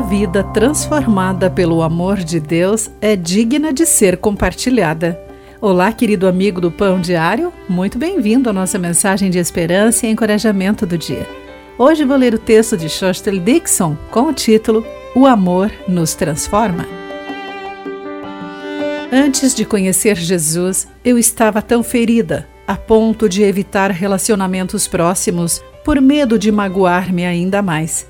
A vida transformada pelo amor de Deus é digna de ser compartilhada. Olá, querido amigo do Pão Diário, muito bem-vindo à nossa mensagem de esperança e encorajamento do dia. Hoje vou ler o texto de Shostel Dixon com o título O Amor nos Transforma. Antes de conhecer Jesus, eu estava tão ferida, a ponto de evitar relacionamentos próximos por medo de magoar-me ainda mais.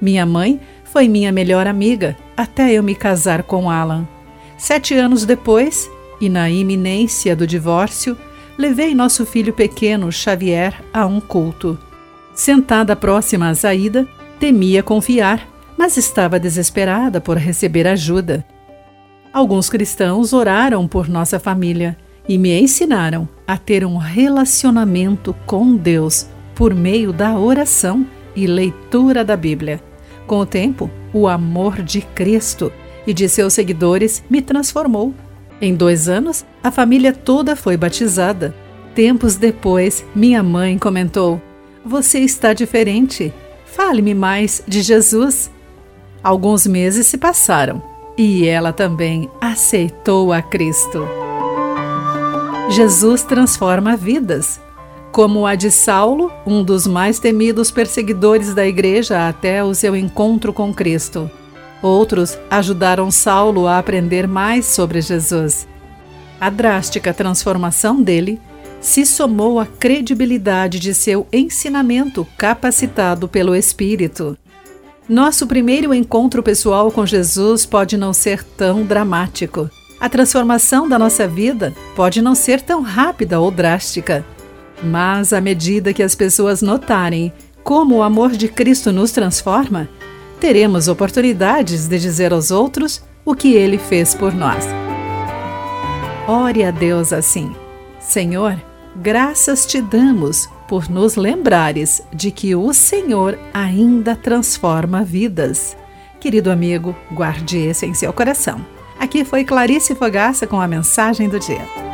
Minha mãe foi minha melhor amiga até eu me casar com Alan. Sete anos depois, e na iminência do divórcio, levei nosso filho pequeno, Xavier, a um culto. Sentada próxima a Zaida, temia confiar, mas estava desesperada por receber ajuda. Alguns cristãos oraram por nossa família e me ensinaram a ter um relacionamento com Deus por meio da oração e leitura da Bíblia. Com o tempo, o amor de Cristo e de seus seguidores me transformou. Em dois anos, a família toda foi batizada. Tempos depois, minha mãe comentou: Você está diferente. Fale-me mais de Jesus. Alguns meses se passaram e ela também aceitou a Cristo. Jesus transforma vidas como a de Saulo, um dos mais temidos perseguidores da igreja até o seu encontro com Cristo. Outros ajudaram Saulo a aprender mais sobre Jesus. A drástica transformação dele se somou à credibilidade de seu ensinamento capacitado pelo Espírito. Nosso primeiro encontro pessoal com Jesus pode não ser tão dramático. A transformação da nossa vida pode não ser tão rápida ou drástica. Mas à medida que as pessoas notarem como o amor de Cristo nos transforma, teremos oportunidades de dizer aos outros o que ele fez por nós. Ore a Deus assim: Senhor, graças te damos por nos lembrares de que o Senhor ainda transforma vidas. Querido amigo, guarde esse em seu coração. Aqui foi Clarice Fogaça com a mensagem do dia.